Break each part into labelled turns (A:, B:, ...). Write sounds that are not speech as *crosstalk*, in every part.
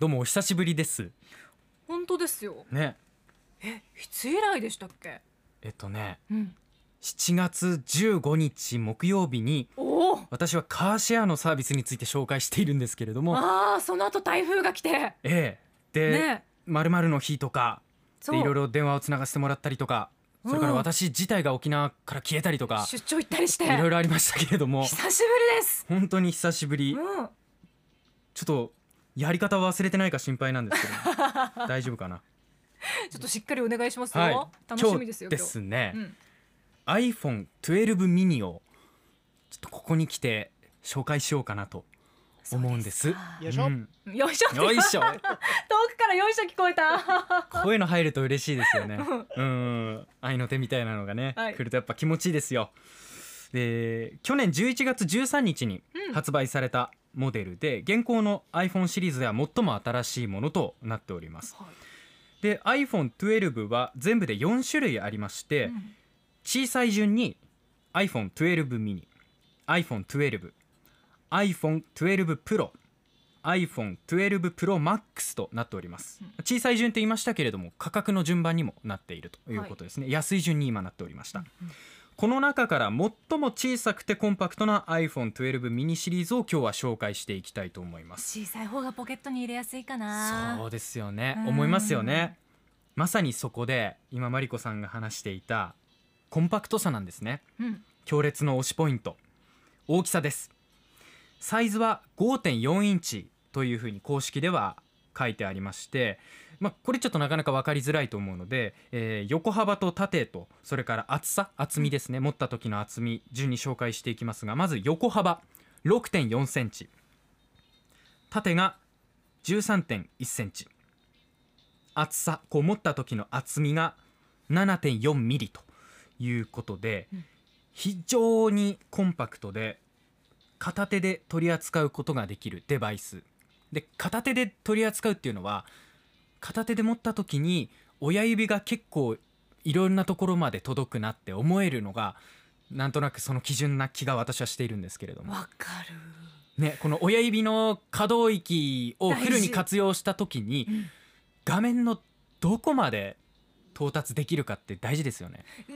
A: どうもお久しぶりです。
B: 本当ですよ。
A: ね。
B: えいつ以来でしたっけ？
A: えっとね
B: うん。
A: 7月15日木曜日に私はカーシェアのサービスについて紹介しているんですけれども。
B: ああその後台風が来て。
A: ええ。で、
B: ね。
A: まるの日とかでいろいろ電話をつながせてもらったりとかそれから
B: うん
A: 私自体が沖縄から消えたりとか
B: 出張行ったりして。
A: いろいろありましたけれども。
B: 久しぶりです。
A: 本当に久しぶり。
B: うん。
A: ちょっとやり方を忘れてないか心配なんですけど *laughs* 大丈夫かな？
B: ちょっとしっかりお願いしますよ、
A: はい。
B: 楽しみですよ
A: 今日。ですね、
B: 今日
A: iPhone12 mini をちょっとここに来て紹介しようかなと思うんです。
B: か。
C: よいしょ。
A: うん。
B: うんよいしょ。
A: よいしょ。*laughs*
B: 遠くからよいしょ聞こえた。
A: こういうの入ると嬉しいですよね。*laughs* うん、愛の手みたいなのがね、
B: はい。
A: 来るとやっぱ気持ちいいですよ。で、去年11月13日に
B: うん。
A: 発売されたモデルで、現行の iPhone シリーズでは最も新しいものとなっております。で、iPhone12 は全部で4種類ありまして、
B: うん。
A: 小さい順に iPhone12 mini、iPhone12、iPhone12 Pro、iPhone12 Pro Max となっております、小さい順と言いましたけれども価格の順番にもなっているということですね、安い順に今なっておりました、この中から最も小さくてコンパクトな iPhone12 mini シリーズを今日は紹介していきたいと思います。
B: 小さい方がポケットに入れやすいかな。
A: そうですよね。
B: うん。
A: 思いますよね。まさにそこで今マリコさんが話していたコンパクトさなんですね。
B: うん。
A: 強烈の推しポイント。大きさです。サイズは5.4インチというふうに公式では書いてありまして、まあ、これちょっとなかなか分かりづらいと思うので、えー横幅と縦とそれから厚さ厚みですね。持った時の厚み順に紹介していきますがまず横幅6.4センチ。縦が13.1センチ。厚さこう持った時の厚みが7.4ミリということで、
B: うん。
A: 非常にコンパクトで片手で取り扱うことができるデバイス。で片手で取り扱うっていうのは片手で持った時に親指が結構いろんなところまで届くなって思えるのがなんとなくその基準な気が私はしているんですけれども、
B: わか
A: ね、この親指の可動域をフルに活用した時に
B: る、うん。
A: 画面のどこまで到達できるかって大事ですよね。
B: う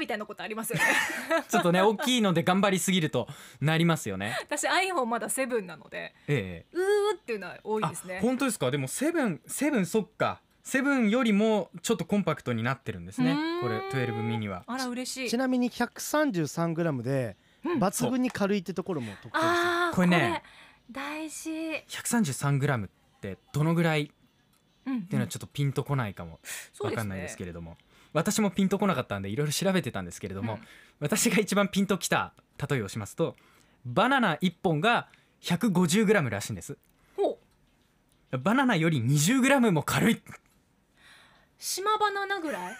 B: みたいなことありますよね。*laughs*
A: ちょっとね大きいので頑張りすぎるとなりますよね。
B: 私 iPhone まだ7なので
A: ええ。
B: うーっていうのは多いです
A: あ
B: ね
A: 本当ですか？でもセブンセブンそっか。セブンよりもちょっとコンパクトになってるんですね。これ12ミニは。
B: あら嬉しい。
C: ちなみに 133g で
B: うん。
C: 抜群に軽いってところも特徴です。ね
B: あー
A: これね
B: 大事。
A: 133g ってどのぐらい？っ
B: うん。
A: ていうのはちょっとピンとこないかも。わかんないですけれども、私もピンとこなかったんでいろいろ調べてたんですけれども、
B: うん。
A: 私が一番ピンときた例えをしますとバナナ1本が 150g らしいんです。バナナより 20g も軽い。
B: 島バナナぐらい？わ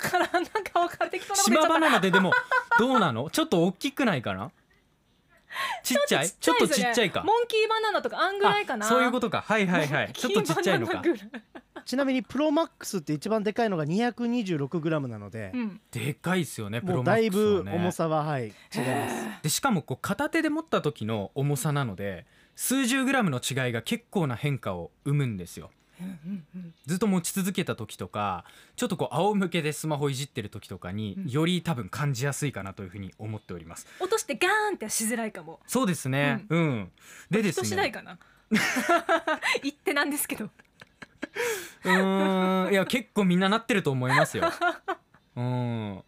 B: からんなんか分かっちゃった
A: 島バナナででもどうなの？ちょっと大きくないかな？ちっちゃい？ちょっとちっちゃいか。
B: モンキーバナナとかあんぐらいかな。
A: あそういうことか。はいはいはい。ちょっとちっちゃいのか
C: ちなみにプロマックスって一番でかいのが 226g なので
B: うん。
A: でかいですよねプロ
C: もうだい
A: マックスは
C: ぶ
A: ね
C: 重さははい違います。
A: でしかもこう片手で持った時の重さなので数十グラムの違いが結構な変化を生むんですよ。
B: うんうんうん。
A: ずっと持ち続けた時とかちょっとこう仰向けでスマホいじってる時とかに
B: うん。
A: より多分感じやすいかなというふうに思っております。
B: 落としてガーンってしづらいかも。
A: そうですね。うん、でです
B: 人次第
A: ね
B: かな。*laughs* 言ってなんですけど
A: うーん。いや結構みんななってると思いますよ。うん。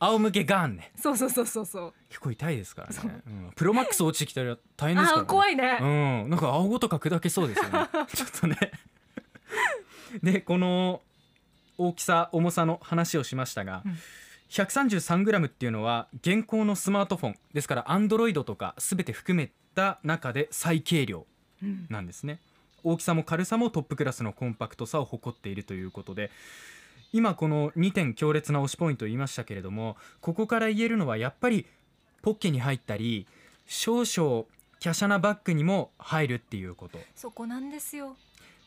A: 仰向けガンね。
B: そうそうそうそうそう。
A: 結構痛いですからね、う。ん、プロマックス落ちてきたら大変ですから、ね、
B: 怖いね。
A: うん、なんか青ごとか砕けそうですよね。*laughs* ちょっとね。でこの大きさ重さの話をしましたが、
B: うん。
A: 133g っていうのは現行のスマートフォンですから Android とか全て含めた中で最軽量
B: うん。
A: なんですね大きさも軽さもトップクラスのコンパクトさを誇っているということで今この2点強烈な推しポイントを言いましたけれどもここから言えるのはやっぱりポッケに入ったり少々華奢なバッグにも入るっていうこと。
B: そこなんですよ。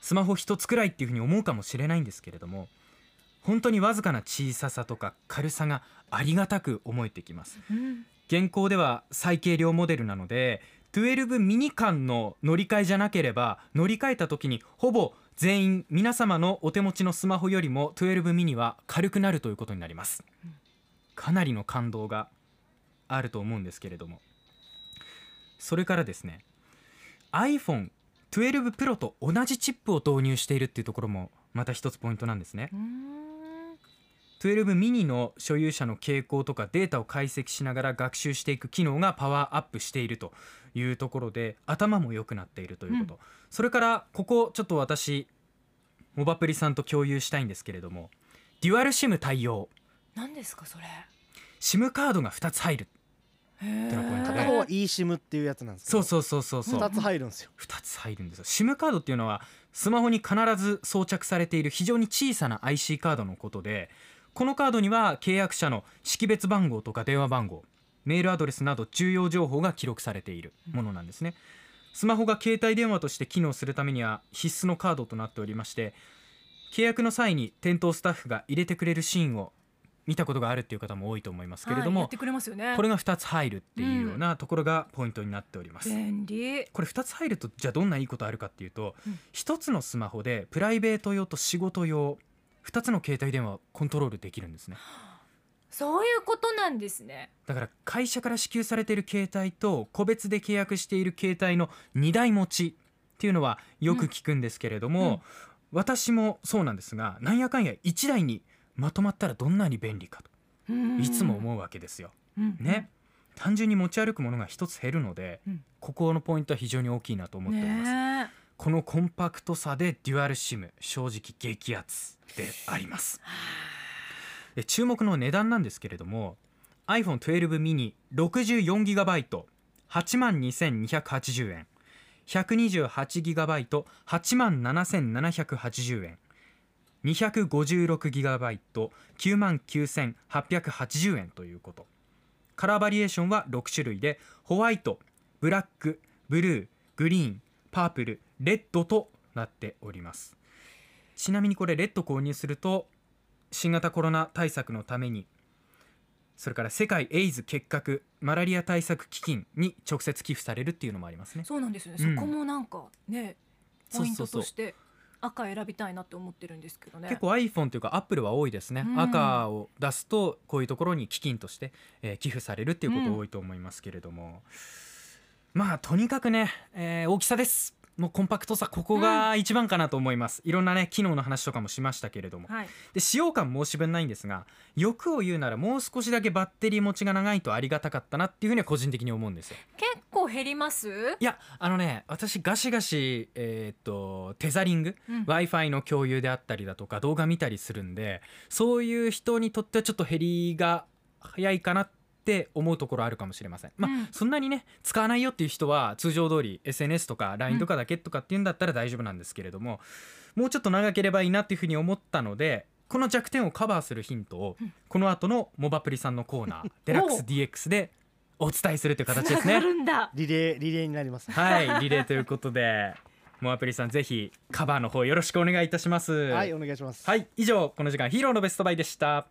A: スマホ一つくらいっていうふうに思うかもしれないんですけれども本当にわずかな小ささとか軽さがありがたく思えてきます。
B: うん。
A: 現行では最軽量モデルなので12ミニ間の乗り換えじゃなければ乗り換えた時にほぼ全員皆様のお手持ちのスマホよりも12ミニは軽くなるということになります。かなりの感動があると思うんですけれども。それからですね iPhone12 Pro と同じチップを導入しているっていうところもまた一つポイントなんですね。12ミニの所有者の傾向とかデータを解析しながら学習していく機能がパワーアップしているというところで頭も良くなっているということ、それからここちょっと私モバプリさんと共有したいんですけれどもデュアル SIM 対応。
B: 何ですかそれ
A: ？SIM カードが2つ入る
B: へー
A: てなポイントで。
C: 片方は eSIM っていうやつなんです
A: そうそうそうそうそう。
C: 2つ入るんですよ。
A: 2つ入るんですよ。SIM カードっていうのはスマホに必ず装着されている非常に小さな IC カードのことでこのカードには契約者の識別番号とか電話番号メールアドレスなど重要情報が記録されているものなんですね。スマホが携帯電話として機能するためには必須のカードとなっておりまして契約の際に店頭スタッフが入れてくれるシーンを見たことがあるっていう方も多いと思いますけれども
B: はいれますよね。
A: これが2つ入るっていうようなところがポイントになっております、
B: 便利。
A: これ2つ入るとじゃあどんないいことあるかっていうと、
B: うん。
A: 1つのスマホでプライベート用と仕事用2つの携帯電話をコントロールできるんですね。
B: そういうことなんですね。
A: だから会社から支給されている携帯と個別で契約している携帯の2台持ちっていうのはよく聞くんですけれども、私もそうなんですがなんやかんや1台にまとまったらどんなに便利かと。いつも思うわけですよ。
B: うん
A: ね、単純に持ち歩くものが1つ減るので、
B: うん。
A: ここのポイントは非常に大きいなと思っております。
B: ねえ
A: このコンパクトさでデュアル SIM 正直激アツであります。注目の値段なんですけれども iPhone12 mini 64GB8 万2280円。128GB8 万7780円。256GB9 万9880円ということ。カラーバリエーションは6種類でホワイトブラックブルーグリーンパープルレッドとなっております。ちなみにこれレッド購入すると新型コロナ対策のためにそれから世界エイズ結核マラリア対策基金に直接寄付されるっていうのもありますね。
B: そうなんですよね、
A: うん。
B: そこもなんかねポイント
A: そうそうそう。
B: として赤選びたいなって思ってるんですけどね。
A: 結構 iPhone というか Apple は多いですね、
B: うん。
A: 赤を出すとこういうところに基金として、えー寄付されるっていうこと
B: うん。
A: 多いと思いますけれども、まあとにかくね、えー大きさですもうコンパクトさここが一番かなと思います、いろんなね機能の話とかもしましたけれども。
B: はい。
A: で使用感申し分ないんですが欲を言うならもう少しだけバッテリー持ちが長いとありがたかったなっていうふうには個人的に思うんですよ。
B: 結構減ります？
A: いやあのね私ガシガシえーっとテザリング？
B: うん。
A: w i f i の共有であったりだとか動画見たりするんでそういう人にとってはちょっと減りが早いかなって思うところあるかもしれません。まあ、
B: うん。
A: そんなにね使わないよっていう人は通常通り SNS とか LINE とかだけとかっていうんだったら大丈夫なんですけれども、もうちょっと長ければいいなっていうふうに思ったのでこの弱点をカバーするヒントを
B: うん。
A: この後のモバプリさんのコーナー *laughs* デラックス DX でお伝えするという形です
B: な
A: ね。
B: るんだ。
C: リレーリレーになります
A: はい、*laughs* リレーということで、モアプリさんぜひカバーの方よろしくお願いいたします。
C: はいお願いします。
A: はい、以上この時間ヒーローのベストバイでした。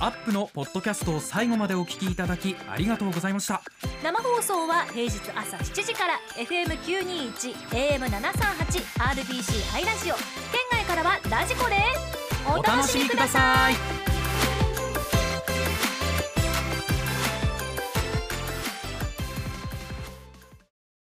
A: アップのポッドキャストを最後までお聞きいただきありがとうございました。
B: 生放送は平日朝7時から FM921 AM738 RBC ハイラジオ県外からはラジコです
A: お楽しみください。